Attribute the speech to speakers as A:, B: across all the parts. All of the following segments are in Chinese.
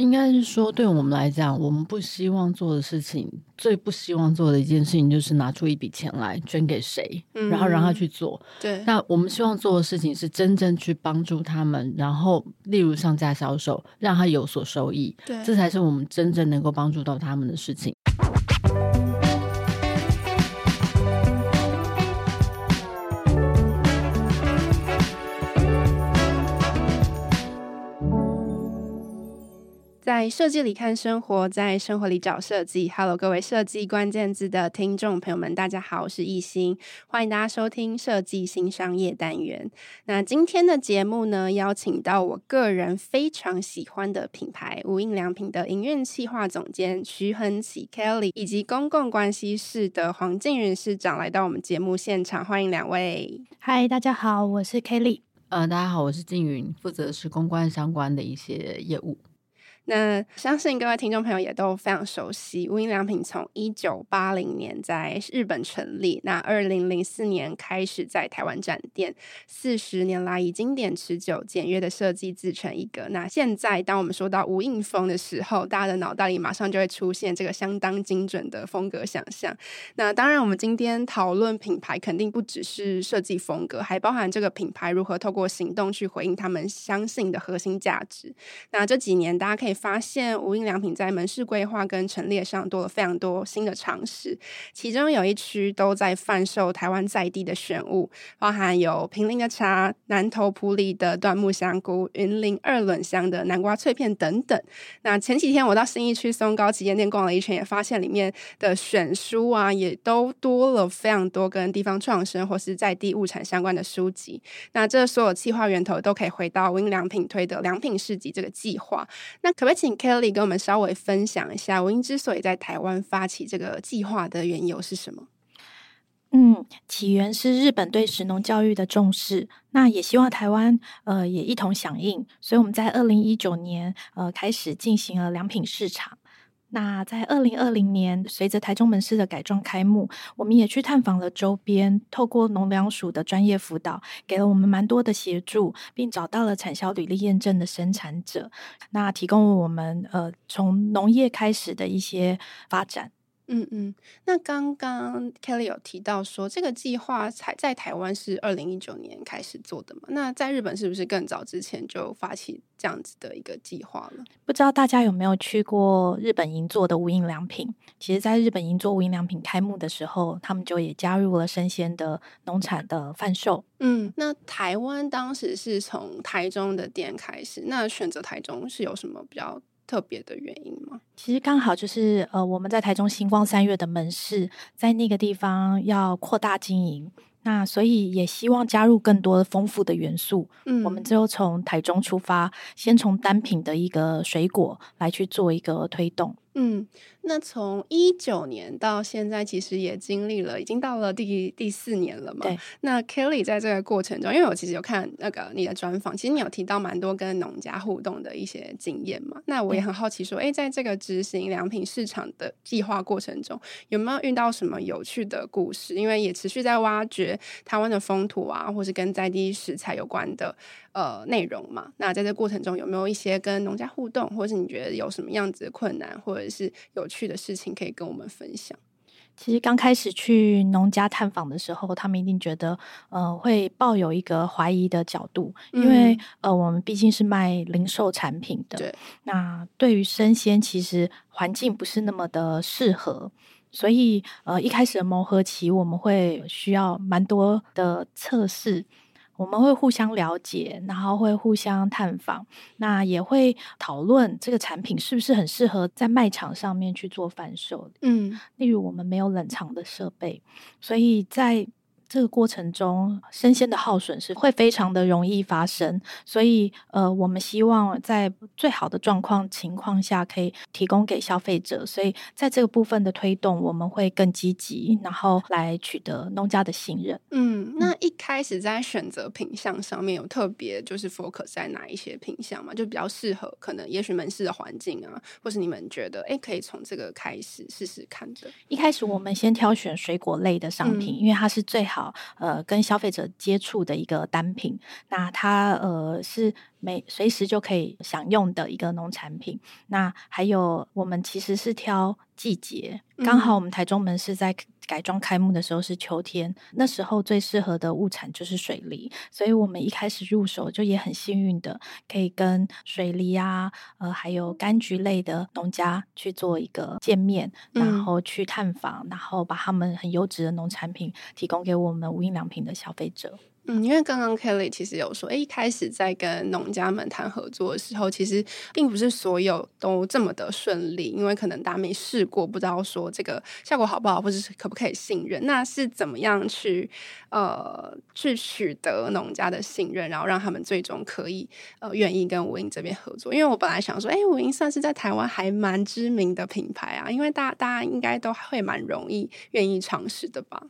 A: 应该是说，对我们来讲，我们不希望做的事情，最不希望做的一件事情，就是拿出一笔钱来捐给谁，嗯、然后让他去做。
B: 对，
A: 那我们希望做的事情是真正去帮助他们，然后例如上架销售，让他有所收益。
B: 对，
A: 这才是我们真正能够帮助到他们的事情。
B: 在设计里看生活，在生活里找设计。Hello，各位设计关键字的听众朋友们，大家好，我是艺兴，欢迎大家收听设计新商业单元。那今天的节目呢，邀请到我个人非常喜欢的品牌无印良品的营运企划总监徐恒启 Kelly，以及公共关系室的黄静云室长来到我们节目现场，欢迎两位。
C: 嗨，大家好，我是 Kelly。
A: 呃，大家好，我是静云，负责的是公关相关的一些业务。
B: 那相信各位听众朋友也都非常熟悉，无印良品从一九八零年在日本成立，那二零零四年开始在台湾展店，四十年来以经典、持久、简约的设计自成一格。那现在当我们说到无印风的时候，大家的脑袋里马上就会出现这个相当精准的风格想象。那当然，我们今天讨论品牌，肯定不只是设计风格，还包含这个品牌如何透过行动去回应他们相信的核心价值。那这几年大家可以。发现无印良品在门市规划跟陈列上多了非常多新的尝试，其中有一区都在贩售台湾在地的选物，包含有平林的茶、南投埔里的椴木香菇、云林二轮香的南瓜脆片等等。那前几天我到新义区松高旗舰店逛了一圈，也发现里面的选书啊，也都多了非常多跟地方创生或是在地物产相关的书籍。那这所有企划源头都可以回到无印良品推的良品市集这个计划。那可不请 Kelly 跟我们稍微分享一下，文英之所以在台湾发起这个计划的缘由是什么？
C: 嗯，起源是日本对食农教育的重视，那也希望台湾呃也一同响应，所以我们在二零一九年呃开始进行了良品市场。那在二零二零年，随着台中门市的改装开幕，我们也去探访了周边，透过农粮署的专业辅导，给了我们蛮多的协助，并找到了产销履历验证的生产者，那提供了我们呃从农业开始的一些发展。
B: 嗯嗯，那刚刚 Kelly 有提到说，这个计划才在台湾是二零一九年开始做的嘛？那在日本是不是更早之前就发起这样子的一个计划了？
C: 不知道大家有没有去过日本银座的无印良品？其实，在日本银座无印良品开幕的时候，他们就也加入了生鲜的农产的贩售。
B: 嗯，那台湾当时是从台中的店开始，那选择台中是有什么比较特别的原因吗？
C: 其实刚好就是呃，我们在台中星光三月的门市，在那个地方要扩大经营，那所以也希望加入更多丰富的元素。嗯，我们就从台中出发，先从单品的一个水果来去做一个推动。
B: 嗯，那从一九年到现在，其实也经历了，已经到了第第四年了嘛。
C: 对。
B: 那 Kelly 在这个过程中，因为我其实有看那个你的专访，其实你有提到蛮多跟农家互动的一些经验嘛。那我也很好奇说，哎、嗯，在这个执行良品市场的计划过程中，有没有遇到什么有趣的故事？因为也持续在挖掘台湾的风土啊，或是跟在地食材有关的。呃，内容嘛，那在这过程中有没有一些跟农家互动，或者是你觉得有什么样子的困难，或者是有趣的事情可以跟我们分享？
C: 其实刚开始去农家探访的时候，他们一定觉得呃会抱有一个怀疑的角度，因为、嗯、呃我们毕竟是卖零售产品的，
B: 对，
C: 那对于生鲜其实环境不是那么的适合，所以呃一开始的磨合期我们会需要蛮多的测试。我们会互相了解，然后会互相探访，那也会讨论这个产品是不是很适合在卖场上面去做贩售。
B: 嗯，
C: 例如我们没有冷藏的设备，所以在这个过程中，生鲜的耗损是会非常的容易发生，所以呃，我们希望在最好的状况情况下，可以提供给消费者。所以在这个部分的推动，我们会更积极，然后来取得农家的信任。
B: 嗯，那一开始在选择品相上面有特别就是 focus 在哪一些品相嘛？就比较适合可能也许门市的环境啊，或是你们觉得哎可以从这个开始试试看的。
C: 一开始我们先挑选水果类的商品，嗯、因为它是最好。好呃跟消费者接触的一个单品。那它呃是每随时就可以享用的一个农产品。那还有我们其实是挑季节，刚好我们台中门是在改装开幕的时候是秋天，那时候最适合的物产就是水梨，所以我们一开始入手就也很幸运的可以跟水梨啊，呃还有柑橘类的农家去做一个见面，然后去探访，然后把他们很优质的农产品提供给我们无印良品的消费者。
B: 嗯，因为刚刚 Kelly 其实有说，诶，一开始在跟农家们谈合作的时候，其实并不是所有都这么的顺利，因为可能大家没试过，不知道说这个效果好不好，或者是可不可以信任。那是怎么样去呃去取得农家的信任，然后让他们最终可以呃愿意跟无印这边合作？因为我本来想说，诶，无印算是在台湾还蛮知名的品牌啊，因为大大家应该都会蛮容易愿意尝试的吧。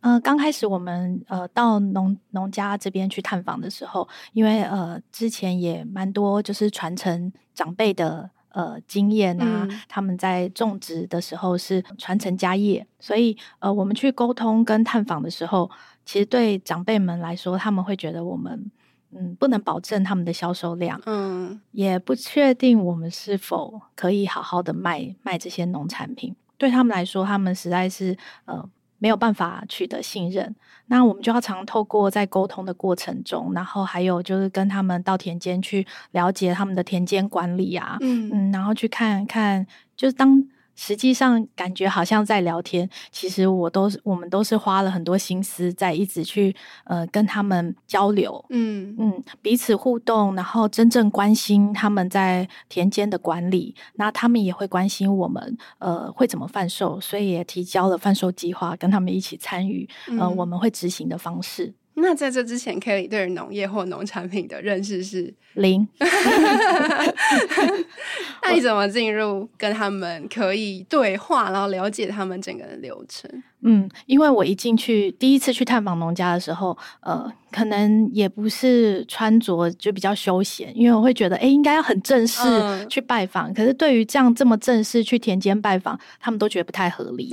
C: 呃，刚开始我们呃到农农家这边去探访的时候，因为呃之前也蛮多就是传承长辈的呃经验啊，嗯、他们在种植的时候是传承家业，所以呃我们去沟通跟探访的时候，其实对长辈们来说，他们会觉得我们嗯不能保证他们的销售量，嗯，也不确定我们是否可以好好的卖卖这些农产品，对他们来说，他们实在是呃。没有办法取得信任，那我们就要常透过在沟通的过程中，然后还有就是跟他们到田间去了解他们的田间管理啊，嗯嗯，然后去看看，就是当。实际上感觉好像在聊天，其实我都是我们都是花了很多心思在一直去呃跟他们交流，嗯。嗯，彼此互动，然后真正关心他们在田间的管理，那他们也会关心我们呃会怎么贩售，所以也提交了贩售计划，跟他们一起参与，呃我们会执行的方式。
B: 那在这之前，Kelly 对于农业或农产品的认识是
C: 零。
B: 那你怎么进入跟他们可以对话，然后了解他们整个的流程？
C: 嗯，因为我一进去第一次去探访农家的时候，呃，可能也不是穿着就比较休闲，因为我会觉得，哎，应该要很正式去拜访。嗯、可是对于这样这么正式去田间拜访，他们都觉得不太合理，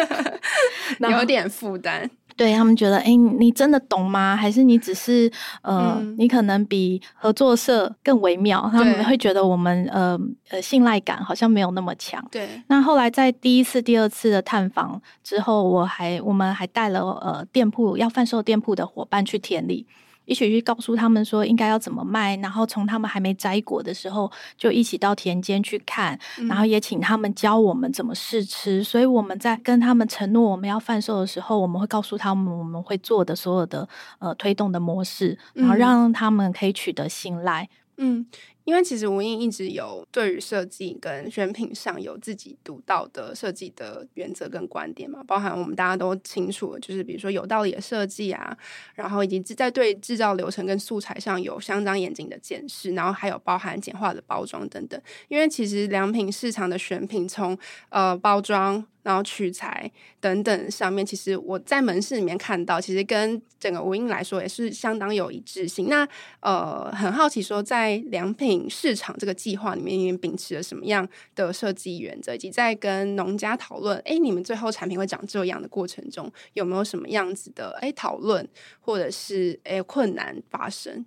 B: 有点负担。
C: 对他们觉得，哎，你真的懂吗？还是你只是呃，嗯、你可能比合作社更微妙？他们会觉得我们呃呃信赖感好像没有那么强。
B: 对。
C: 那后来在第一次、第二次的探访之后，我还我们还带了呃店铺要贩售店铺的伙伴去田里。一起去告诉他们说应该要怎么卖，然后从他们还没摘果的时候就一起到田间去看，嗯、然后也请他们教我们怎么试吃。所以我们在跟他们承诺我们要贩售的时候，我们会告诉他们我们会做的所有的呃推动的模式，然后让他们可以取得信赖。
B: 嗯。因为其实无印一直有对于设计跟选品上有自己独到的设计的原则跟观点嘛，包含我们大家都清楚，就是比如说有道理的设计啊，然后以及在对制造流程跟素材上有相当严谨的检视，然后还有包含简化的包装等等。因为其实良品市场的选品从呃包装。然后取材等等上面，其实我在门市里面看到，其实跟整个无印来说也是相当有一致性。那呃，很好奇说，在良品市场这个计划里面，你们秉持了什么样的设计原则，以及在跟农家讨论，哎，你们最后产品会长这样的过程中，有没有什么样子的哎讨论，或者是哎困难发生？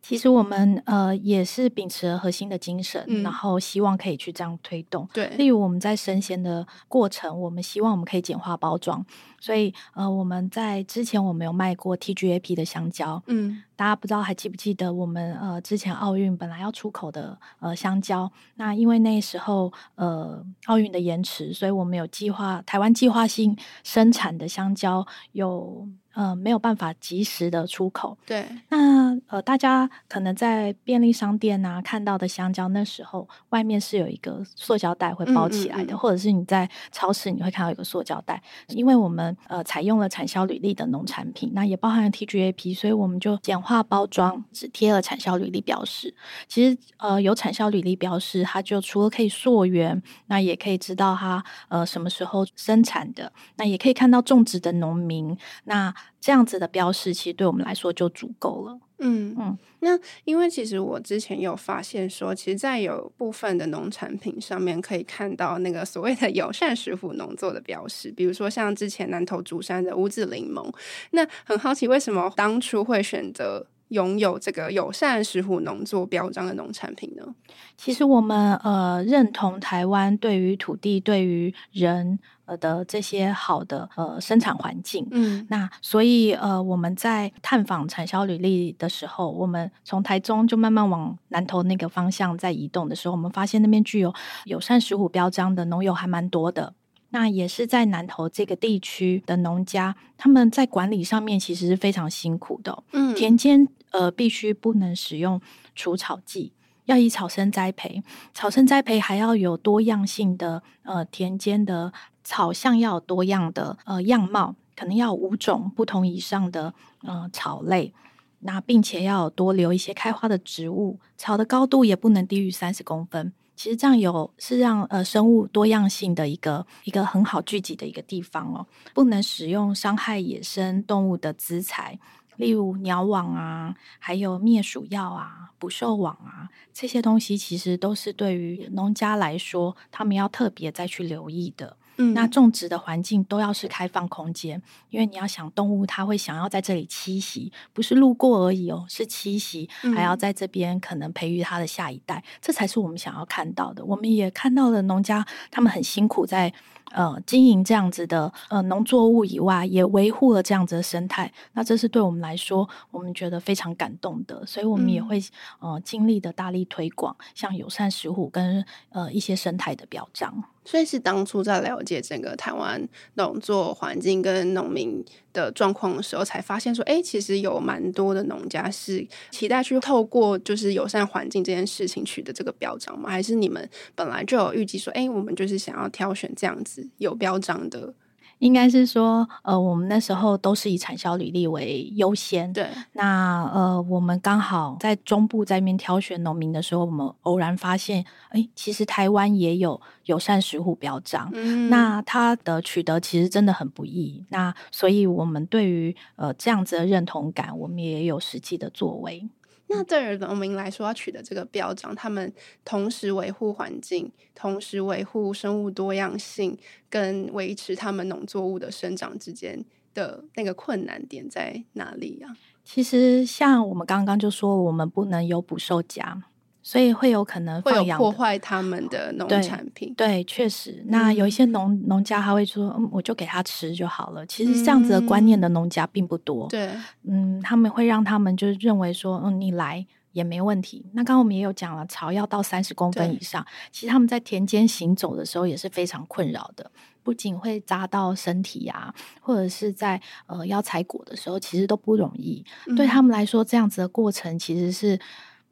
C: 其实我们呃也是秉持了核心的精神，嗯、然后希望可以去这样推动。
B: 对，
C: 例如我们在生鲜的过程，我们希望我们可以简化包装。所以呃我们在之前我们有卖过 TGAP 的香蕉，嗯，大家不知道还记不记得我们呃之前奥运本来要出口的呃香蕉，那因为那时候呃奥运的延迟，所以我们有计划台湾计划性生产的香蕉有。呃，没有办法及时的出口。
B: 对，
C: 那呃，大家可能在便利商店啊看到的香蕉，那时候外面是有一个塑胶袋会包起来的，嗯嗯嗯，或者是你在超市你会看到一个塑胶袋。因为我们呃采用了产销履历的农产品，那也包含了 TGAP，所以我们就简化包装，只贴了产销履历标识。其实呃有产销履历标识，它就除了可以溯源，那也可以知道它呃什么时候生产的，那也可以看到种植的农民那。这样子的标识，其实对我们来说就足够了。
B: 嗯嗯，那因为其实我之前有发现说，其实，在有部分的农产品上面可以看到那个所谓的友善食府农作的标识，比如说像之前南投竹山的乌子柠檬。那很好奇，为什么当初会选择？拥有这个友善食虎农作标章的农产品呢？
C: 其实我们呃认同台湾对于土地、对于人呃的这些好的呃生产环境。嗯，那所以呃我们在探访产销履历的时候，我们从台中就慢慢往南投那个方向在移动的时候，我们发现那边具有友善食虎标章的农友还蛮多的。那也是在南投这个地区的农家，他们在管理上面其实是非常辛苦的。嗯，田间呃必须不能使用除草剂，要以草生栽培。草生栽培还要有多样性的呃田间的草像要多样的呃样貌，可能要五种不同以上的呃草类。那并且要多留一些开花的植物，草的高度也不能低于三十公分。其实这样有是让呃生物多样性的一个一个很好聚集的一个地方哦，不能使用伤害野生动物的资材，例如鸟网啊，还有灭鼠药啊、捕兽网啊，这些东西其实都是对于农家来说，他们要特别再去留意的。嗯，那种植的环境都要是开放空间，因为你要想动物它会想要在这里栖息，不是路过而已哦，是栖息，还要在这边可能培育它的下一代，这才是我们想要看到的。我们也看到了农家他们很辛苦在。呃，经营这样子的呃农作物以外，也维护了这样子的生态。那这是对我们来说，我们觉得非常感动的。所以，我们也会、嗯、呃尽力的大力推广，像友善石虎跟呃一些生态的表彰。
B: 所以是当初在了解整个台湾农作环境跟农民的状况的时候，才发现说，哎，其实有蛮多的农家是期待去透过就是友善环境这件事情取得这个标章吗？还是你们本来就有预计说，哎，我们就是想要挑选这样子有标章的？
C: 应该是说，呃，我们那时候都是以产销履历为优先。
B: 对，
C: 那呃，我们刚好在中部在那边挑选农民的时候，我们偶然发现，哎，其实台湾也有友善食虎标章。嗯，那它的取得其实真的很不易。那所以，我们对于呃这样子的认同感，我们也有实际的作为。
B: 那对于农民来说，要取得这个标章，他们同时维护环境，同时维护生物多样性，跟维持他们农作物的生长之间的那个困难点在哪里呀？
C: 其实，像我们刚刚就说，我们不能有捕兽夹。所以会有可能
B: 会有破坏他们的农产品。
C: 对，对，确实。那有一些农农家他会说，嗯，我就给他吃就好了。其实这样子的观念的农家并不多。
B: 对，
C: 嗯，他们会让他们就是认为说，嗯，你来也没问题。那刚刚我们也有讲了，草要到三十公分以上。其实他们在田间行走的时候也是非常困扰的，不仅会扎到身体啊，或者是在呃要采果的时候，其实都不容易。嗯。对他们来说，这样子的过程其实是。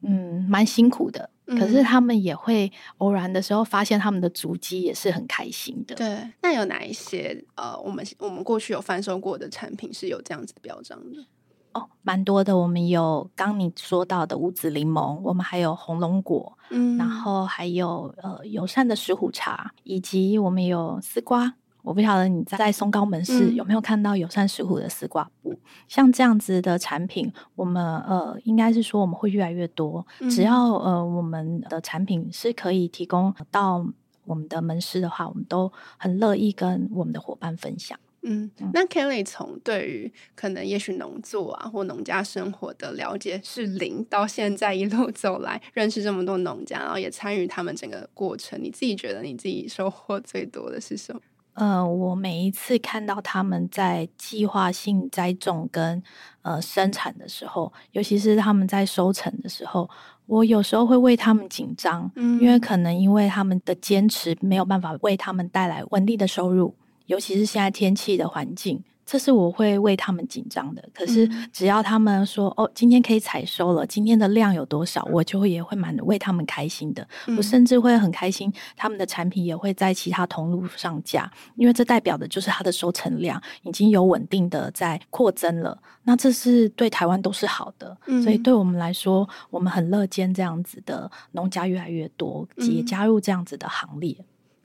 C: 嗯，蛮辛苦的，可是他们也会偶然的时候发现他们的足迹，也是很开心的。
B: 对，那有哪一些呃，我们我们过去有翻售过的产品是有这样子的标章的？
C: 哦，蛮多的。我们有刚你说到的五子柠檬，我们还有红龙果，嗯，然后还有呃友善的石虎茶，以及我们有丝瓜。我不晓得你在松高门市有没有看到友善石虎的丝瓜布，嗯，像这样子的产品，我们呃应该是说我们会越来越多。嗯、只要呃我们的产品是可以提供到我们的门市的话，我们都很乐意跟我们的伙伴分享。
B: 嗯，那 Kelly 从对于可能也许农作啊或农家生活的了解是零，到现在一路走来认识这么多农家，然后也参与他们整个过程，你自己觉得你自己收获最多的是什么？
C: 呃，我每一次看到他们在计划性栽种跟呃生产的时候，尤其是他们在收成的时候，我有时候会为他们紧张，嗯，因为可能因为他们的坚持没有办法为他们带来稳定的收入，尤其是现在天气的环境。这是我会为他们紧张的，可是只要他们说、嗯、哦，今天可以采收了，今天的量有多少，我就会也会蛮为他们开心的。嗯、我甚至会很开心，他们的产品也会在其他同路上架，因为这代表的就是它的收成量已经有稳定的在扩增了。那这是对台湾都是好的，嗯、所以对我们来说，我们很乐见这样子的农家越来越多，也加入这样子的行列。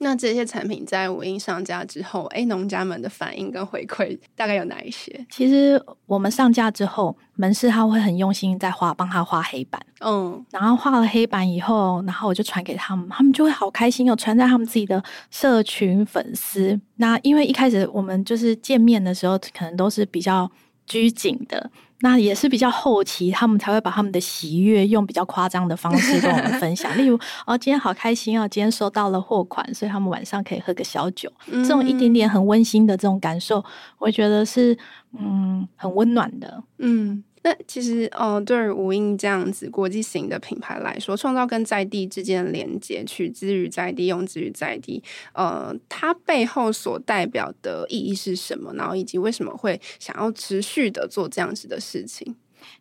B: 那这些产品在无印上架之后，哎，农家们的反应跟回馈大概有哪一些？
C: 其实我们上架之后，门市他会很用心在画，帮他画黑板。嗯，然后画了黑板以后，然后我就传给他们，他们就会好开心哦，传在他们自己的社群粉丝。那因为一开始我们就是见面的时候，可能都是比较拘谨的。那也是比较后期，他们才会把他们的喜悦用比较夸张的方式跟我们分享。例如，哦，今天好开心哦，今天收到了货款，所以他们晚上可以喝个小酒。嗯、这种一点点很温馨的这种感受，我觉得是嗯很温暖的。嗯。
B: 那其实，呃，对于无印这样子国际型的品牌来说，创造跟在地之间的连接，取之于在地，用之于在地，呃，它背后所代表的意义是什么？然后以及为什么会想要持续的做这样子的事情？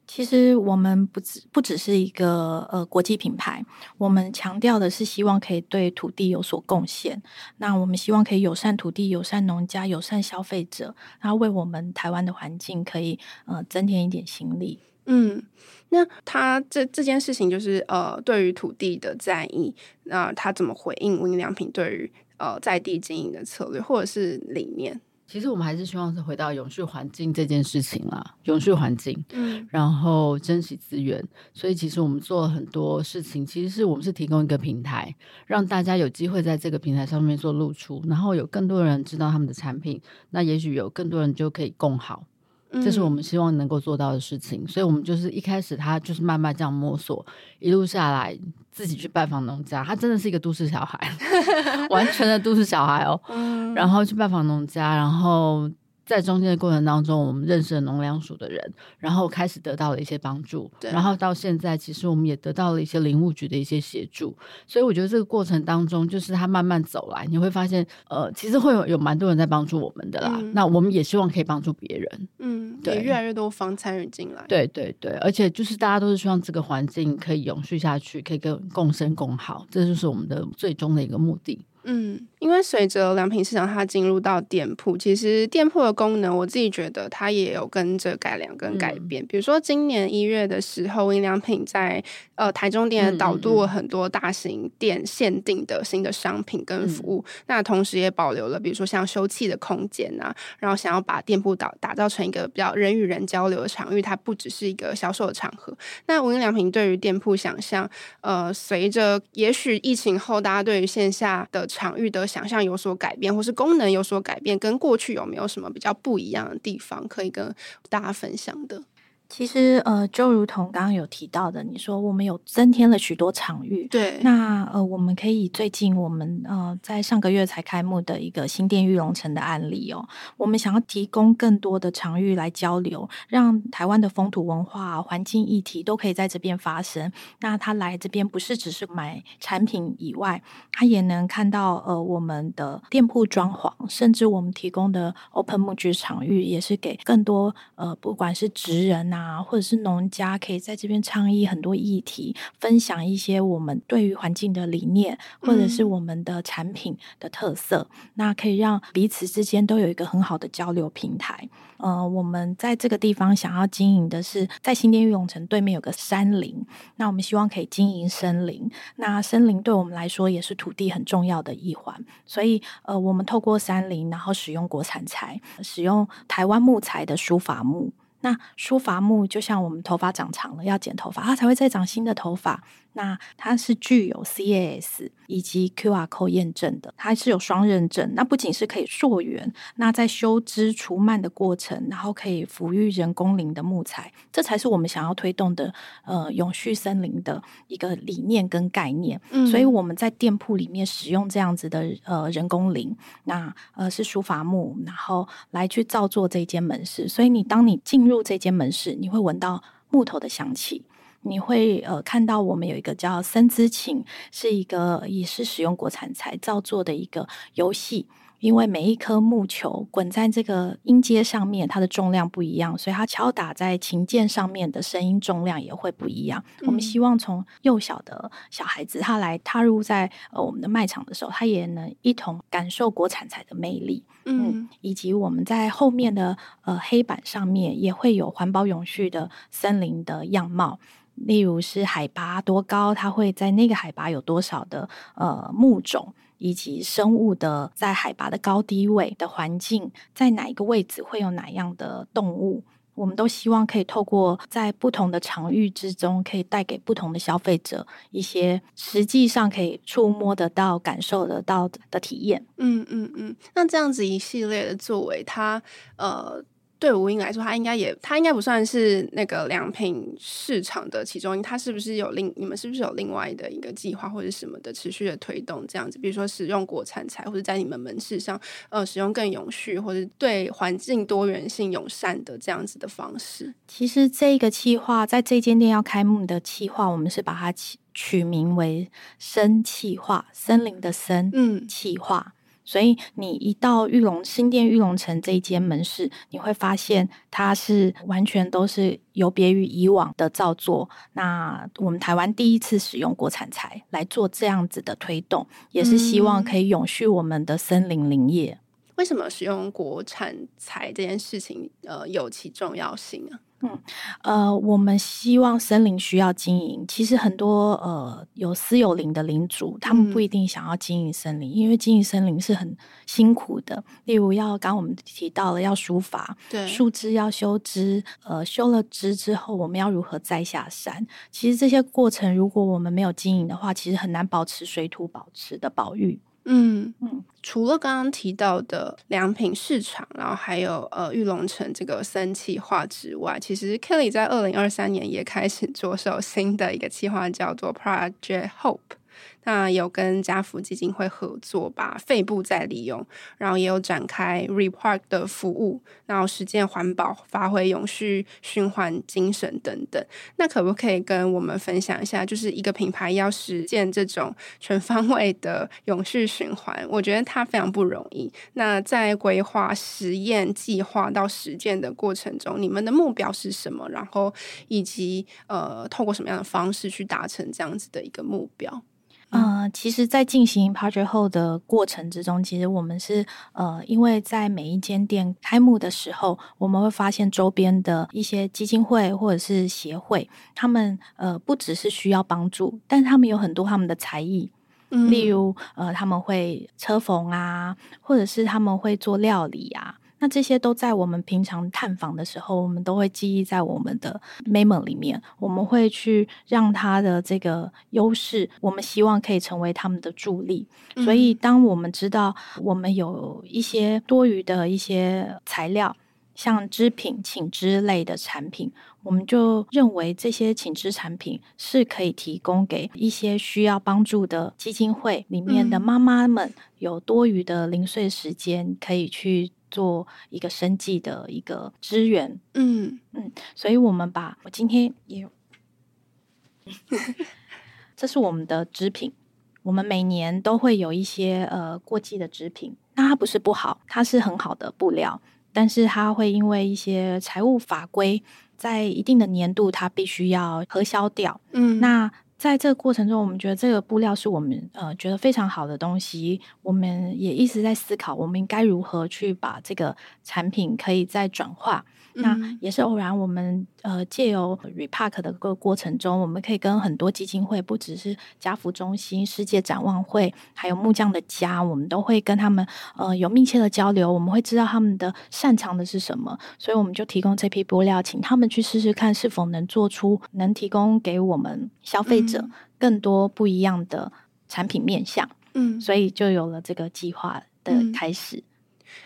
C: 其实我们不只不只是一个呃国际品牌，我们强调的是希望可以对土地有所贡献。那我们希望可以友善土地、友善农家、友善消费者，然后为我们台湾的环境可以呃增添一点心力。
B: 嗯，那他这这件事情就是呃对于土地的在意，那他怎么回应无印良品对于呃在地经营的策略或者是理念？
A: 其实我们还是希望是回到永续环境这件事情啦，永续环境，嗯，然后珍惜资源。所以其实我们做了很多事情，其实是我们是提供一个平台，让大家有机会在这个平台上面做露出，然后有更多人知道他们的产品，那也许有更多人就可以共好。这是我们希望能够做到的事情，嗯、所以我们就是一开始他就是慢慢这样摸索，一路下来自己去拜访农家，他真的是一个都市小孩，完全的都市小孩哦，嗯、然后去拜访农家，然后。在中间的过程当中，我们认识了农粮署的人，然后开始得到了一些帮助，然后到现在，其实我们也得到了一些林务局的一些协助。所以我觉得这个过程当中，就是他慢慢走来，你会发现，呃，其实会有有蛮多人在帮助我们的啦。嗯、那我们也希望可以帮助别人，
B: 嗯，对，越来越多方参与进来，
A: 对对对，而且就是大家都是希望这个环境可以永续下去，可以跟共生共好，这就是我们的最终的一个目的。
B: 嗯，因为随着良品市场它进入到店铺，其实店铺的功能，我自己觉得它也有跟着改良跟改变。嗯、比如说今年一月的时候，无印良品在呃台中店导入了很多大型店限定的新的商品跟服务，嗯、那同时也保留了比如说像休憩的空间啊，然后想要把店铺打打造成一个比较人与人交流的场域，它不只是一个销售的场合。那无印良品对于店铺想象，呃，随着也许疫情后大家对于线下的场域的想象有所改变，或是功能有所改变，跟过去有没有什么比较不一样的地方可以跟大家分享的？
C: 其实，呃，就如同刚刚有提到的，你说我们有增添了许多场域。
B: 对，
C: 那呃，我们可以最近我们呃在上个月才开幕的一个新店玉龙城的案例哦，我们想要提供更多的场域来交流，让台湾的风土文化、环境议题都可以在这边发生。那他来这边不是只是买产品以外，他也能看到呃我们的店铺装潢，甚至我们提供的 Open 木具场域，也是给更多呃不管是职人啊。啊，或者是农家可以在这边倡议很多议题，分享一些我们对于环境的理念，或者是我们的产品的特色，嗯、那可以让彼此之间都有一个很好的交流平台。呃，我们在这个地方想要经营的是，在新店玉龙城对面有个山林，那我们希望可以经营森林。那森林对我们来说也是土地很重要的一环，所以呃，我们透过山林，然后使用国产材，使用台湾木材的书法木。那梳伐木就像我们头发长长了要剪头发，它才会再长新的头发。那它是具有 CAS 以及 QR Code 验证的，它是有双认证。那不仅是可以溯源，那在修枝除蔓的过程，然后可以抚育人工林的木材，这才是我们想要推动的呃永续森林的一个理念跟概念。嗯，所以我们在店铺里面使用这样子的呃人工林，那呃是书法木，然后来去造作这间门市。所以你当你进入这间门市，你会闻到木头的香气。你会呃看到我们有一个叫森之琴，是一个也是使用国产材造作的一个游戏。因为每一颗木球滚在这个音阶上面，它的重量不一样，所以它敲打在琴键上面的声音重量也会不一样。嗯、我们希望从幼小的小孩子他来踏入在呃我们的卖场的时候，他也能一同感受国产材的魅力。嗯，嗯，以及我们在后面的呃黑板上面也会有环保永续的森林的样貌。例如是海拔多高，它会在那个海拔有多少的呃木种，以及生物的在海拔的高低位的环境，在哪一个位置会有哪样的动物。我们都希望可以透过在不同的场域之中，可以带给不同的消费者一些实际上可以触摸得到、感受得到的体验。
B: 嗯嗯嗯，那这样子一系列的作为，它呃。对无印来说，它应该也，它应该不算是那个良品市场的其中，它是不是有另你们是不是有另外的一个计划或者什么的持续的推动这样子？比如说使用国产材，或者在你们门市上，呃，使用更永续或者对环境多元性友善的这样子的方式。
C: 其实这个计划在这间店要开幕的计划，我们是把它取取名为“生气化”，森林的森，嗯，企划。所以你一到玉龙新店玉龙城这一间门市，你会发现它是完全都是有别于以往的造作。那我们台湾第一次使用国产材来做这样子的推动，也是希望可以永续我们的森林林业。
B: 嗯，为什么使用国产材这件事情，呃，有其重要性啊？
C: 嗯，呃，我们希望森林需要经营。其实很多呃有私有林的林主，他们不一定想要经营森林，嗯、因为经营森林是很辛苦的。例如要刚我们提到了要疏伐，对，树枝要修枝，呃，修了枝之后，我们要如何摘下山？其实这些过程，如果我们没有经营的话，其实很难保持水土保持的保育。
B: 嗯嗯，除了刚刚提到的良品市场，然后还有呃玉龙城这个三企划之外，其实 Kelly 在二零二三年也开始着手新的一个计划，叫做 Project Hope。那有跟家福基金会合作，把废布再利用，然后也有展开 Repark 的服务，然后实践环保、发挥永续循环精神等等。那可不可以跟我们分享一下，就是一个品牌要实践这种全方位的永续循环，我觉得它非常不容易。那在规划、实验、计划到实践的过程中，你们的目标是什么？然后以及呃，透过什么样的方式去达成这样子的一个目标？
C: 呃，其实，在进行 Project Hope 的过程之中，其实我们是呃，因为在每一间店开幕的时候，我们会发现周边的一些基金会或者是协会，他们呃不只是需要帮助，但他们有很多他们的才艺，嗯，例如呃他们会车缝啊，或者是他们会做料理啊。那这些都在我们平常探访的时候，我们都会记忆在我们的 memo 里面。我们会去让他的这个优势，我们希望可以成为他们的助力。嗯。所以，当我们知道我们有一些多余的一些材料，像织品、请织类的产品，我们就认为这些请织产品是可以提供给一些需要帮助的基金会里面的妈妈们，有多余的零碎时间可以去。做一个生计的一个资源，嗯。嗯，所以我们把我今天也有，这是我们的织品，我们每年都会有一些呃过季的织品，那它不是不好，它是很好的布料，但是它会因为一些财务法规，在一定的年度它必须要核销掉，嗯，那。在这个过程中，我们觉得这个布料是我们呃觉得非常好的东西，我们也一直在思考，我们该如何去把这个产品可以再转化。那也是偶然，我们呃借由 Repark 的个过程中，我们可以跟很多基金会，不只是家福中心、世界展望会，还有木匠的家，我们都会跟他们呃有密切的交流。我们会知道他们的擅长的是什么，所以我们就提供这批布料，请他们去试试看是否能做出能提供给我们消费者更多不一样的产品面向。嗯，所以就有了这个计划的开始。嗯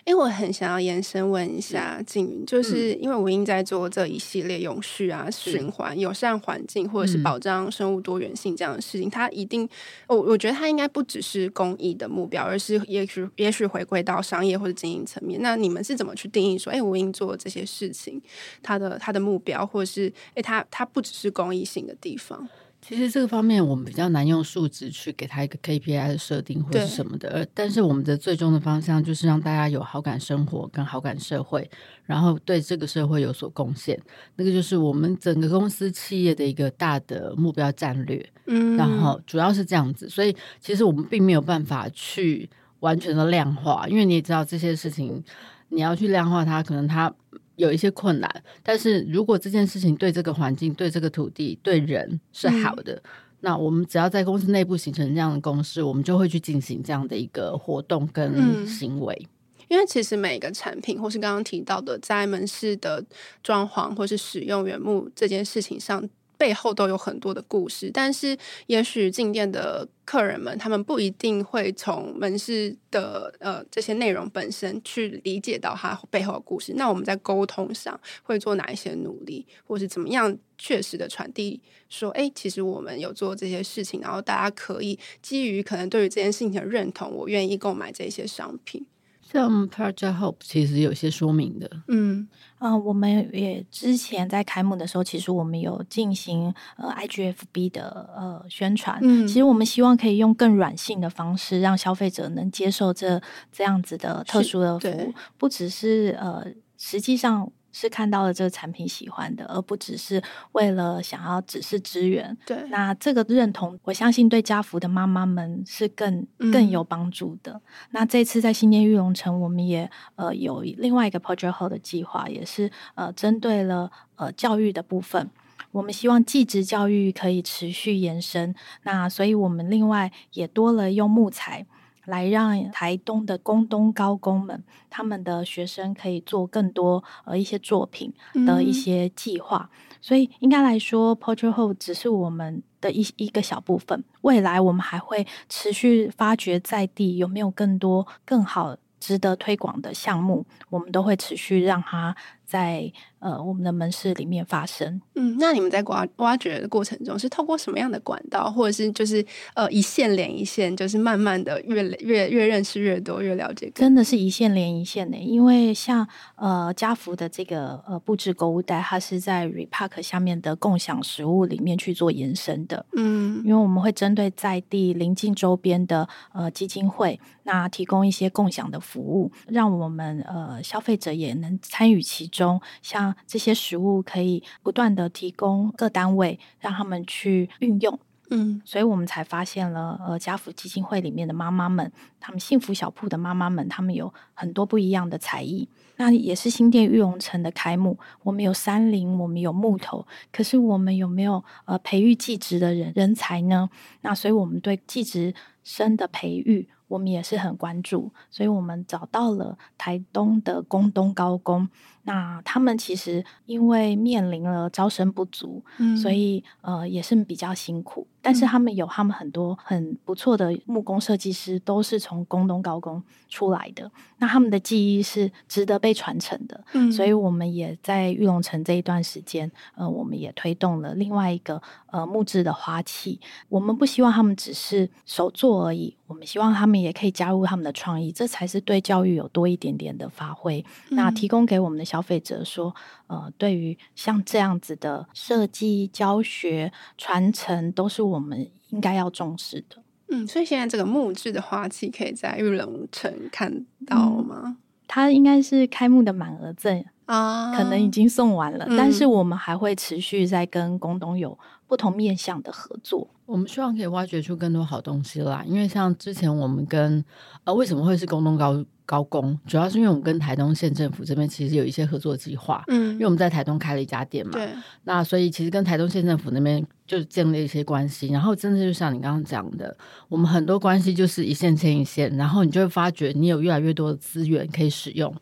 B: 因为我很想要延伸问一下静云，就是因为我英在做这一系列永续啊、循环、友善环境，或者是保障生物多元性这样的事情，它一定，我我觉得它应该不只是公益的目标，而是也许也许回归到商业或者经营层面。那你们是怎么去定义说，哎，我英做这些事情，它的它的目标，或者是哎，它它不只是公益性的地方？
A: 其实这个方面我们比较难用数值去给他一个 KPI 的设定或者是什么的，而但是我们的最终的方向就是让大家有好感生活跟好感社会，然后对这个社会有所贡献。那个就是我们整个公司企业的一个大的目标战略。嗯，然后主要是这样子，所以其实我们并没有办法去完全的量化，因为你也知道这些事情你要去量化它，可能它。有一些困难，但是如果这件事情对这个环境、对这个土地、对人是好的，嗯、那我们只要在公司内部形成这样的共识，我们就会去进行这样的一个活动跟行为。
B: 嗯因为其实每个产品，或是刚刚提到的在门市的装潢，或是使用原木这件事情上，背后都有很多的故事。但是，也许进店的客人们，他们不一定会从门市的呃这些内容本身去理解到它背后的故事。那我们在沟通上会做哪一些努力，或是怎么样确实的传递说，哎，其实我们有做这些事情，然后大家可以基于可能对于这件事情的认同，我愿意购买这些商品。
A: 像 Project Hope 其实有些说明的，
B: 嗯
C: 嗯、呃，我们也之前在开幕的时候，其实我们有进行呃 IGFB 的呃宣传，嗯，其实我们希望可以用更软性的方式，让消费者能接受这这样子的特殊的服务，不只是呃实际上。是看到了这个产品喜欢的，而不只是为了想要只是支援。
B: 对，
C: 那这个认同，我相信对家福的妈妈们是更更有帮助的。嗯、那这次在新店玉龙城，我们也呃有另外一个 Hole 的计划，也是呃针对了呃教育的部分。我们希望技职教育可以持续延伸。那所以我们另外也多了用木材。来让台东的工东高工们，他们的学生可以做更多呃一些作品的一些计划，嗯、所以应该来说，Portrait Hole 只是我们的一一个小部分。未来我们还会持续发掘在地有没有更多更好值得推广的项目，我们都会持续让它在。呃，我们的门市里面发生。
B: 嗯，那你们在挖挖掘的过程中，是透过什么样的管道，或者是就是呃一线连一线，就是慢慢的越越越认识越多，越了解？
C: 真的是一线连一线的，因为像呃家福的这个呃布置购物袋，它是在 Repark 下面的共享食物里面去做延伸的。嗯，因为我们会针对在地邻近周边的呃基金会，那提供一些共享的服务，让我们呃消费者也能参与其中，像。这些食物可以不断的提供各单位，让他们去运用，嗯，所以我们才发现了，呃，家福基金会里面的妈妈们，他们幸福小铺的妈妈们，他们有很多不一样的才艺。那也是新店玉龙城的开幕，我们有山林，我们有木头，可是我们有没有呃培育技职的人人才呢？那所以我们对技职生的培育。我们也是很关注，所以我们找到了台东的工东高工。那他们其实因为面临了招生不足，嗯，所以呃也是比较辛苦。但是他们有他们很多很不错的木工设计师，都是从工东高工出来的。那他们的技艺是值得被传承的。嗯，所以我们也在玉龙城这一段时间，呃，我们也推动了另外一个呃木质的花器。我们不希望他们只是手作而已，我们希望他们。也可以加入他们的创意，这才是对教育有多一点点的发挥。嗯、那提供给我们的消费者说，呃，对于像这样子的设计、教学、传承，都是我们应该要重视的。
B: 嗯，所以现在这个木质的花器可以在玉龙城看到吗？嗯、
C: 它应该是开幕的满额赠啊，可能已经送完了，嗯、但是我们还会持续在跟工东有不同面向的合作。
A: 我们希望可以挖掘出更多好东西啦，因为像之前我们跟呃为什么会是工东高高工，主要是因为我们跟台东县政府这边其实有一些合作计划，嗯，因为我们在台东开了一家店嘛，对，那所以其实跟台东县政府那边就建立一些关系，然后真的就像你刚刚讲的，我们很多关系就是一线牵一线，然后你就会发觉你有越来越多的资源可以使用，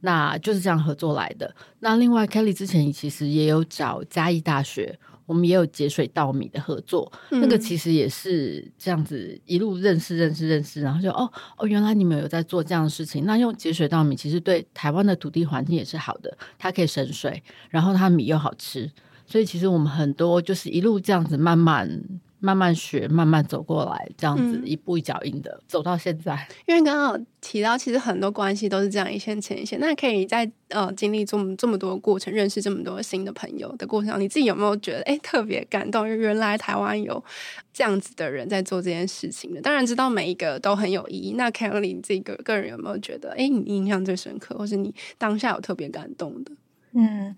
A: 那就是这样合作来的。那另外 Kelly 之前其实也有找嘉义大学。我们也有节水稻米的合作，嗯、那个其实也是这样子一路认识认识认识，然后就哦哦，原来你们有在做这样的事情。那用节水稻米其实对台湾的土地环境也是好的，它可以省水，然后它米又好吃，所以其实我们很多就是一路这样子慢慢。慢慢学，慢慢走过来，这样子一步一脚印的、嗯、走到现在。
B: 因为刚刚有提到，其实很多关系都是这样一线牵一线。那可以在呃经历这么这么多的过程，认识这么多新的朋友的过程中，你自己有没有觉得哎特别感动？因为原来台湾有这样子的人在做这件事情的。当然知道每一个都很有意义。那 Kelly 这个个人有没有觉得哎你印象最深刻，或是你当下有特别感动的？
C: 嗯，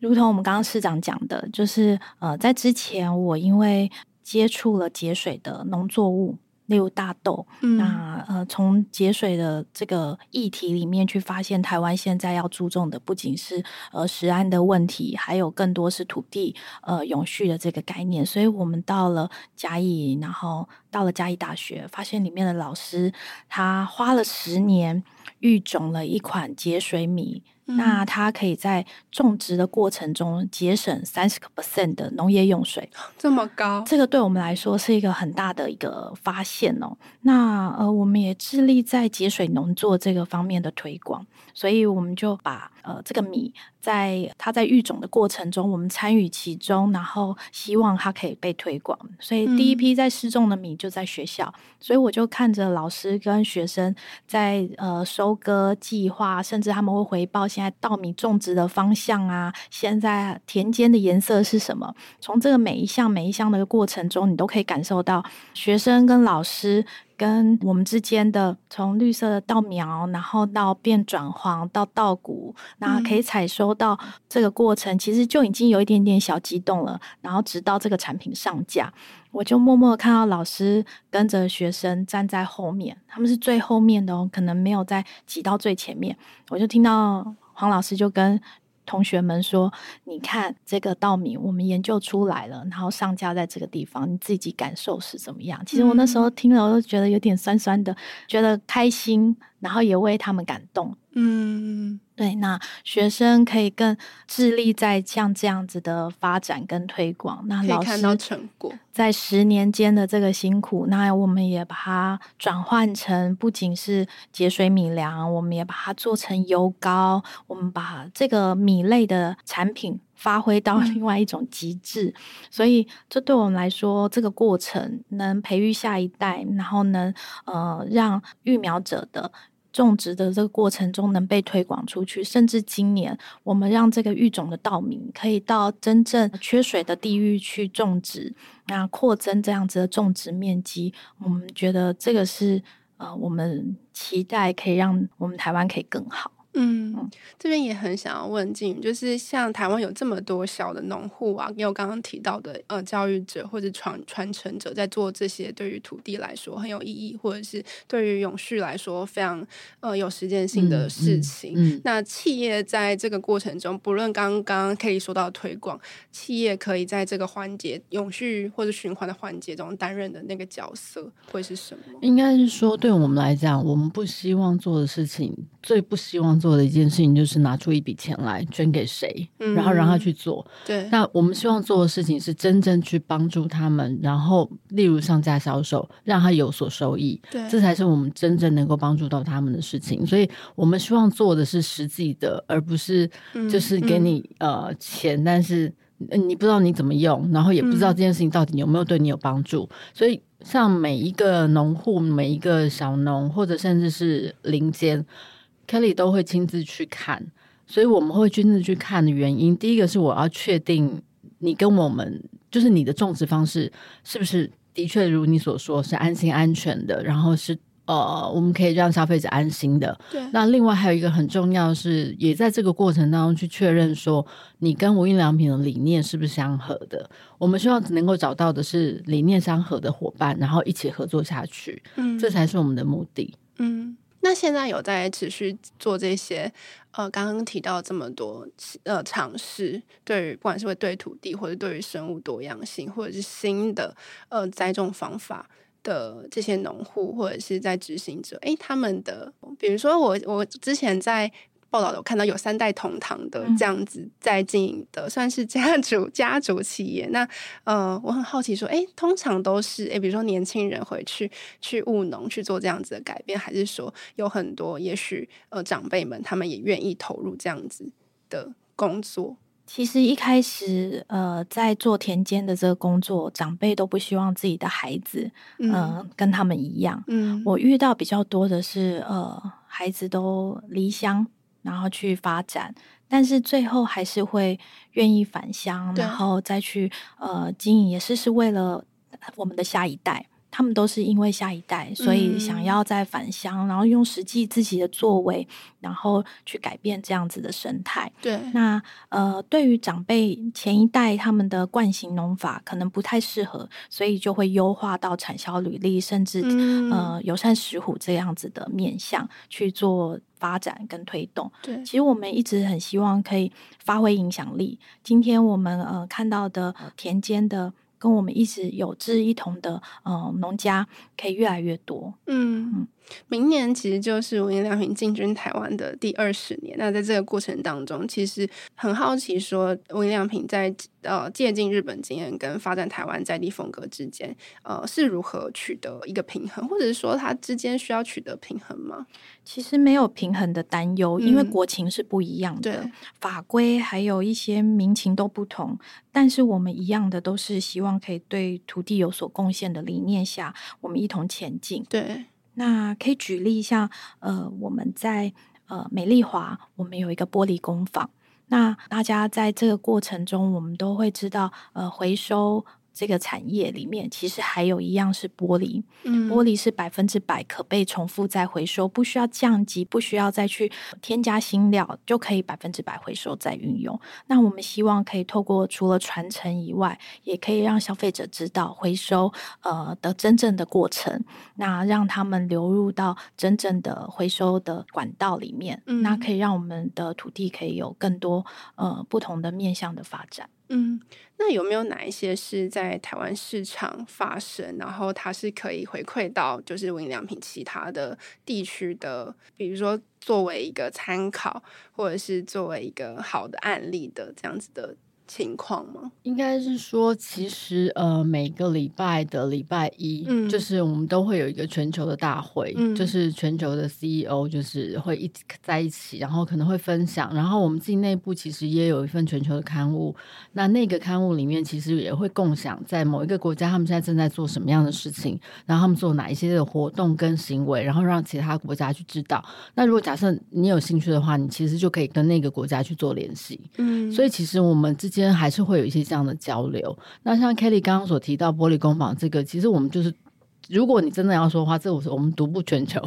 C: 如同我们刚刚市长讲的，就是呃在之前我因为接触了节水的农作物，例如大豆。嗯、那呃，从节水的这个议题里面去发现，台湾现在要注重的不仅是呃食安的问题，还有更多是土地呃永续的这个概念。所以我们到了嘉义，然后到了嘉义大学，发现里面的老师他花了十年育种了一款节水米。那它可以在种植的过程中节省三十个 percent 的农业用水，
B: 这么高，
C: 这个对我们来说是一个很大的一个发现哦。那呃，我们也致力在节水农作这个方面的推广，所以我们就把呃这个米在它在育种的过程中，我们参与其中，然后希望它可以被推广。所以第一批在试种的米就在学校，嗯、所以我就看着老师跟学生在呃收割计划，甚至他们会回报。现在稻米种植的方向啊，现在田间的颜色是什么？从这个每一项每一项的过程中，你都可以感受到学生跟老师跟我们之间的从绿色的稻苗，然后到变转黄到稻谷，那可以采收到这个过程，其实就已经有一点点小激动了。然后直到这个产品上架，我就默默看到老师跟着学生站在后面，他们是最后面的哦，可能没有在挤到最前面，我就听到。黄老师就跟同学们说：“你看这个稻米，我们研究出来了，然后上架在这个地方，你自己感受是怎么样？”其实我那时候听了，我都觉得有点酸酸的，觉得开心，然后也为他们感动。嗯，对，那学生可以更致力在像这样子的发展跟推广。那老师
B: 看到成果，
C: 在十年间的这个辛苦，那我们也把它转换成不仅是节水米粮，我们也把它做成油膏，我们把这个米类的产品发挥到另外一种极致。嗯、所以，这对我们来说，这个过程能培育下一代，然后能呃让育苗者的。种植的这个过程中能被推广出去，甚至今年我们让这个育种的稻米可以到真正缺水的地域去种植，那扩增这样子的种植面积，我们觉得这个是呃，我们期待可以让我们台湾可以更好。
B: 嗯，这边也很想要问静云，就是像台湾有这么多小的农户啊，也有刚刚提到的呃教育者或者传传承者在做这些对于土地来说很有意义，或者是对于永续来说非常呃有实践性的事情。嗯嗯嗯、那企业在这个过程中，不论刚刚可以说到推广，企业可以在这个环节永续或者循环的环节中担任的那个角色会是什么？
A: 应该是说，对我们来讲，我们不希望做的事情，最不希望。做的一件事情就是拿出一笔钱来捐给谁，嗯、然后让他去做。
B: 对，
A: 那我们希望做的事情是真正去帮助他们，然后例如上架销售，让他有所收益。
B: 对，
A: 这才是我们真正能够帮助到他们的事情。所以我们希望做的是实际的，而不是就是给你、呃钱，但是你不知道你怎么用，然后也不知道这件事情到底有没有对你有帮助。嗯、所以，像每一个农户、每一个小农，或者甚至是林间。Kelly 都会亲自去看，所以我们会亲自去看的原因，第一个是我要确定你跟我们，就是你的种植方式是不是的确如你所说是安心安全的，然后是呃，我们可以让消费者安心的。
B: 对。
A: 那另外还有一个很重要的是，也在这个过程当中去确认说，你跟无印良品的理念是不是相合的。我们希望能够找到的是理念相合的伙伴，然后一起合作下去。嗯，这才是我们的目的。
B: 嗯。那现在有在持续做这些，呃，刚刚提到这么多呃尝试，对于不管是会对土地，或者对于生物多样性，或者是新的呃栽种方法的这些农户，或者是在执行者，诶，他们的，比如说我我之前在。报道有看到有三代同堂的这样子在经营的，嗯、算是家族家族企业。那呃，我很好奇说，哎，通常都是哎，比如说年轻人回去去务农去做这样子的改变，还是说有很多也许呃长辈们他们也愿意投入这样子的工作？
C: 其实一开始呃，在做田间的这个工作，长辈都不希望自己的孩子嗯、呃、跟他们一样。嗯，我遇到比较多的是呃，孩子都离乡。然后去发展，但是最后还是会愿意返乡，然后再去呃经营，也是是为了我们的下一代。他们都是因为下一代，所以想要再返乡，嗯、然后用实际自己的作为，然后去改变这样子的生态。
B: 对，
C: 那呃，对于长辈前一代他们的惯行农法可能不太适合，所以就会优化到产销履历，甚至、嗯、呃友善石虎这样子的面向去做发展跟推动。
B: 对，
C: 其实我们一直很希望可以发挥影响力。今天我们呃看到的田间的。跟我们一直有志一同的，呃，农家可以越来越多。
B: 嗯，嗯，明年其实就是无印良品进军台湾的第二十年。那在这个过程当中，其实很好奇，说无印良品在呃借鉴日本经验跟发展台湾在地风格之间，呃，是如何取得一个平衡，或者是说它之间需要取得平衡吗？
C: 其实没有平衡的担忧，因为国情是不一样的，
B: 嗯、
C: 法规还有一些民情都不同。但是我们一样的都是希望可以对土地有所贡献的理念下，我们一同前进。
B: 对，
C: 那可以举例一下，呃，我们在呃美丽华，我们有一个玻璃工坊。那大家在这个过程中，我们都会知道，呃，回收。这个产业里面，其实还有一样是玻璃。嗯，玻璃是百分之百可被重复再回收，不需要降级，不需要再去添加新料，就可以百分之百回收再运用。那我们希望可以透过除了传承以外，也可以让消费者知道回收呃的真正的过程，那让他们流入到真正的回收的管道里面，嗯，那可以让我们的土地可以有更多呃不同的面向的发展。
B: 嗯，那有没有哪一些是在台湾市场发生，然后它是可以回馈到就是无印良品其他的地区的，比如说作为一个参考，或者是作为一个好的案例的这样子的。情况吗？
A: 应该是说，其实呃，每个礼拜的礼拜一，嗯，就是我们都会有一个全球的大会，嗯，就是全球的 CEO 就是会一起在一起，然后可能会分享，然后我们自己内部其实也有一份全球的刊物，那那个刊物里面其实也会共享，在某一个国家他们现在正在做什么样的事情，然后他们做哪一些的活动跟行为，然后让其他国家去知道。那如果假设你有兴趣的话，你其实就可以跟那个国家去做联系，嗯，所以其实我们之间。还是会有一些这样的交流。那像 Kelly 刚刚所提到玻璃工坊这个，其实我们就是，如果你真的要说的话，这我我们独步全球，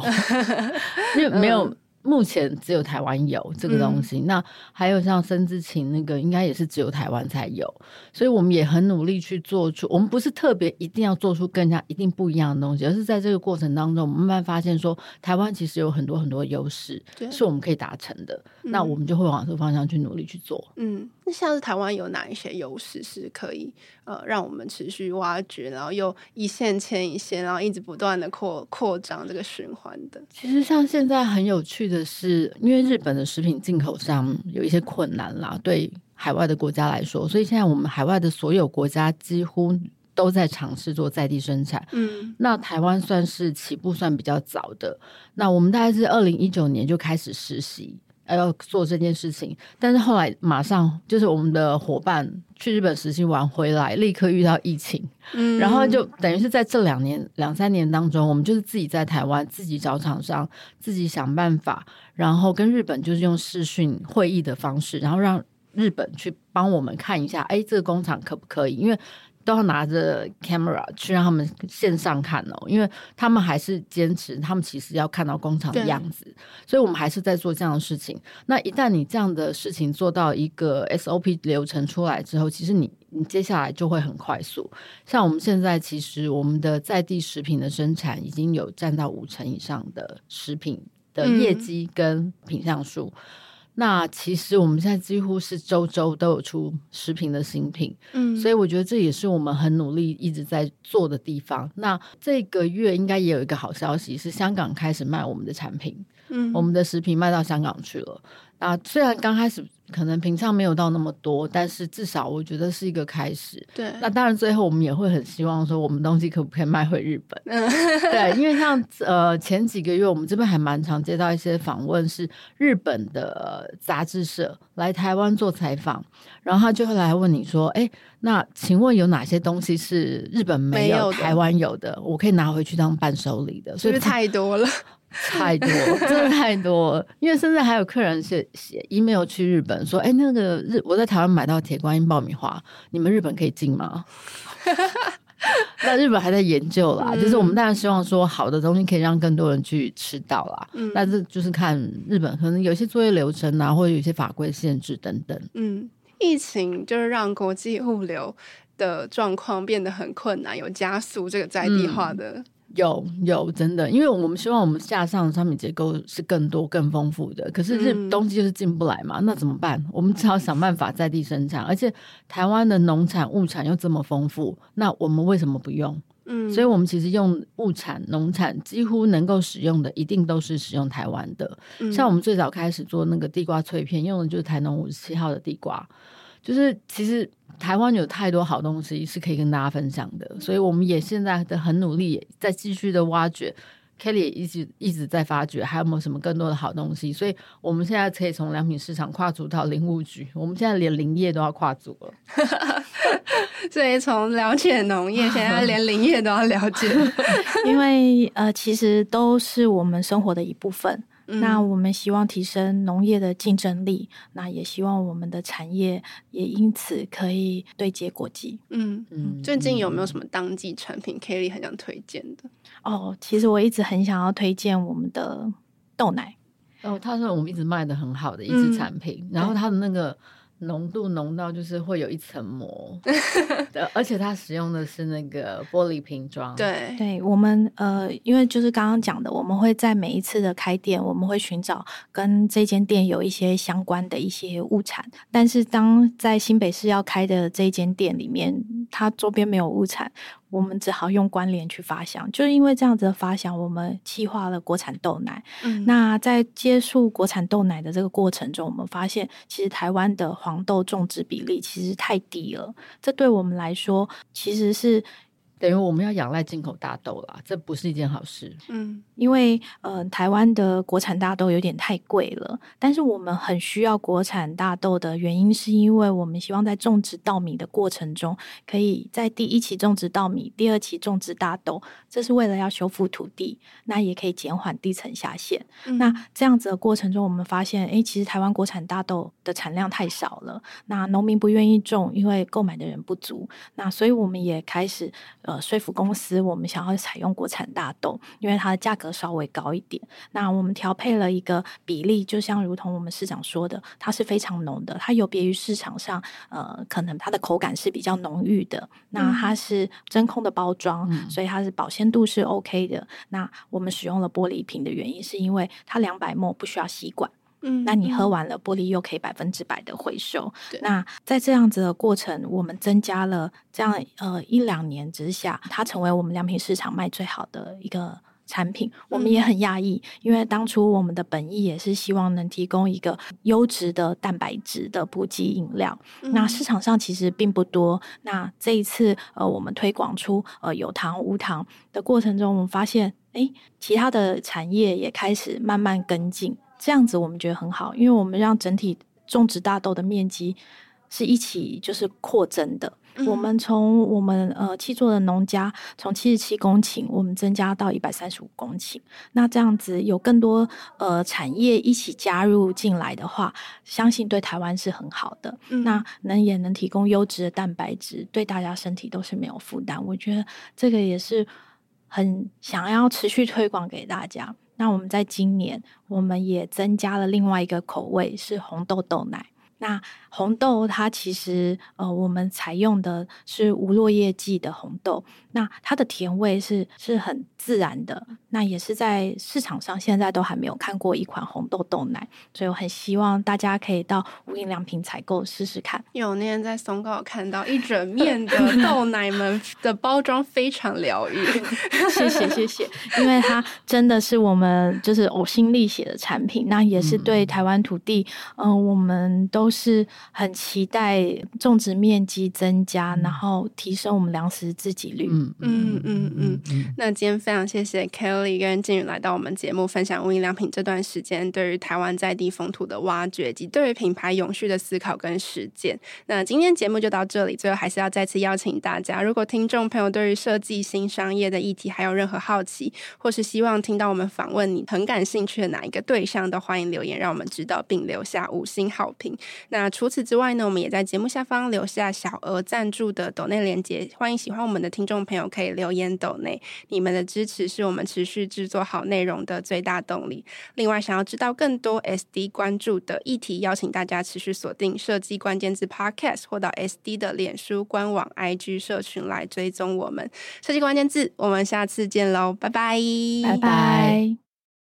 A: 因为没有。嗯目前只有台湾有这个东西，嗯、那还有像森之情那个，应该也是只有台湾才有，所以我们也很努力去做出。我们不是特别一定要做出更加一定不一样的东西，而是在这个过程当中，我们慢慢发现说，台湾其实有很多很多优势，是我们可以达成的。嗯、那我们就会往这个方向去努力去做。
B: 嗯，那像是台湾有哪一些优势是可以呃让我们持续挖掘，然后又一线牵一线，然后一直不断的扩扩张这个循环的？
A: 其实像现在很有趣的。是因为日本的食品进口上有一些困难啦，对海外的国家来说，所以现在我们海外的所有国家几乎都在尝试做在地生产。嗯，那台湾算是起步算比较早的，那我们大概是二零一九年就开始实习。要做这件事情，但是后来马上就是我们的伙伴去日本实习完回来，立刻遇到疫情，嗯，然后就等于是在这两年两三年当中，我们就是自己在台湾自己找厂商，自己想办法，然后跟日本就是用视讯会议的方式，然后让日本去帮我们看一下，哎，这个工厂可不可以？因为都要拿着 camera 去让他们线上看哦，因为他们还是坚持，他们其实要看到工厂的样子，所以我们还是在做这样的事情。那一旦你这样的事情做到一个 SOP 流程出来之后，其实你你接下来就会很快速。像我们现在，其实我们的在地食品的生产已经有占到五成以上的食品的业绩跟品项数。嗯那其实我们现在几乎是周周都有出食品的新品，嗯，所以我觉得这也是我们很努力一直在做的地方。那这个月应该也有一个好消息，是香港开始卖我们的产品，嗯，我们的食品卖到香港去了。啊，虽然刚开始可能平常没有到那么多，但是至少我觉得是一个开始。
B: 对，
A: 那当然最后我们也会很希望说，我们东西可不可以卖回日本？对，因为像呃前几个月我们这边还蛮常接到一些访问，是日本的杂志社来台湾做采访，然后他就会来问你说：“哎，那请问有哪些东西是日本没有，没有台湾有的？我可以拿回去当伴手礼的？”所以
B: 太多了。
A: 太多，真的太多了，因为甚至还有客人写写 email 去日本说：“哎、欸，那个日我在台湾买到铁观音爆米花，你们日本可以进吗？” 那日本还在研究啦，嗯、就是我们当然希望说好的东西可以让更多人去吃到啦。嗯，但是就是看日本可能有些作业流程啊，或者有些法规限制等等。
B: 嗯，疫情就是让国际物流的状况变得很困难，有加速这个在地化的。嗯
A: 有有真的，因为我们希望我们架上的商品结构是更多更丰富的，可是这东西就是进不来嘛，嗯、那怎么办？我们只好想办法在地生产，而且台湾的农产物产又这么丰富，那我们为什么不用？嗯，所以我们其实用物产农产几乎能够使用的，一定都是使用台湾的。嗯、像我们最早开始做那个地瓜脆片，用的就是台农五十七号的地瓜。就是其实台湾有太多好东西是可以跟大家分享的，所以我们也现在的很努力，在继续的挖掘。Kelly 也一直一直在发掘还有没有什么更多的好东西，所以我们现在可以从良品市场跨足到林务局，我们现在连林业都要跨足了。
B: 所以从了解农业，现在连林业都要了解，
C: 因为呃，其实都是我们生活的一部分。嗯、那我们希望提升农业的竞争力，那也希望我们的产业也因此可以对接国际。
B: 嗯嗯，最近有没有什么当季产品 Kelly 很想推荐的？
C: 哦，其实我一直很想要推荐我们的豆奶。
A: 哦，它是我们一直卖的很好的一支产品，嗯、然后它的那个。浓度浓到就是会有一层膜，而且它使用的是那个玻璃瓶装。
B: 对，
C: 对我们呃，因为就是刚刚讲的，我们会在每一次的开店，我们会寻找跟这间店有一些相关的一些物产。但是当在新北市要开的这间店里面，它周边没有物产。我们只好用关联去发想，就是因为这样子的发想，我们企划了国产豆奶。嗯，那在接触国产豆奶的这个过程中，我们发现其实台湾的黄豆种植比例其实太低了，这对我们来说其实是。
A: 等于我们要仰赖进口大豆啦，这不是一件好事。
C: 嗯，因为呃，台湾的国产大豆有点太贵了，但是我们很需要国产大豆的原因，是因为我们希望在种植稻米的过程中，可以在第一期种植稻米，第二期种植大豆，这是为了要修复土地，那也可以减缓地层下陷。嗯、那这样子的过程中，我们发现，哎，其实台湾国产大豆的产量太少了，那农民不愿意种，因为购买的人不足，那所以我们也开始呃。呃，说服公司，我们想要采用国产大豆，因为它的价格稍微高一点。那我们调配了一个比例，就像如同我们市长说的，它是非常浓的，它有别于市场上，呃，可能它的口感是比较浓郁的。那它是真空的包装，嗯、所以它是保鲜度是 OK 的。那我们使用了玻璃瓶的原因，是因为它两百 ml 不需要吸管。嗯，那你喝完了，玻璃又可以百分之百的回收。对那在这样子的过程，我们增加了这样呃一两年之下，它成为我们良品市场卖最好的一个产品。我们也很讶异，因为当初我们的本意也是希望能提供一个优质的蛋白质的补给饮料。嗯、那市场上其实并不多。那这一次呃，我们推广出呃有糖无糖的过程中，我们发现，哎，其他的产业也开始慢慢跟进。这样子我们觉得很好，因为我们让整体种植大豆的面积是一起就是扩增的。嗯、我们从我们呃七座的农家从七十七公顷，我们增加到一百三十五公顷。那这样子有更多呃产业一起加入进来的话，相信对台湾是很好的。嗯、那能也能提供优质的蛋白质，对大家身体都是没有负担。我觉得这个也是很想要持续推广给大家。那我们在今年，我们也增加了另外一个口味，是红豆豆奶。那红豆它其实呃，我们采用的是无落叶季的红豆，那它的甜味是是很自然的。那也是在市场上现在都还没有看过一款红豆豆奶，所以我很希望大家可以到无印良品采购试试看。
B: 有那天在松高看到一整面的豆奶们的包装非常疗愈，
C: 谢谢谢谢，因为它真的是我们就是呕心沥血的产品，那也是对台湾土地，嗯、呃，我们都。都是很期待种植面积增加，然后提升我们粮食自给率。
B: 嗯嗯嗯嗯。那今天非常谢谢 Kelly 跟静宇来到我们节目，分享无印良品这段时间对于台湾在地风土的挖掘，及对于品牌永续的思考跟实践。那今天节目就到这里，最后还是要再次邀请大家，如果听众朋友对于设计新商业的议题还有任何好奇，或是希望听到我们访问你很感兴趣的哪一个对象，都欢迎留言让我们知道，并留下五星好评。那除此此之外呢，我们也在节目下方留下小额赞助的抖内连接，欢迎喜欢我们的听众朋友可以留言抖内，你们的支持是我们持续制作好内容的最大动力。另外，想要知道更多 SD 关注的议题，邀请大家持续锁定设计关键字 Podcast，或到 SD 的脸书官网、IG 社群来追踪我们设计关键字。我们下次见喽，拜拜，
C: 拜拜。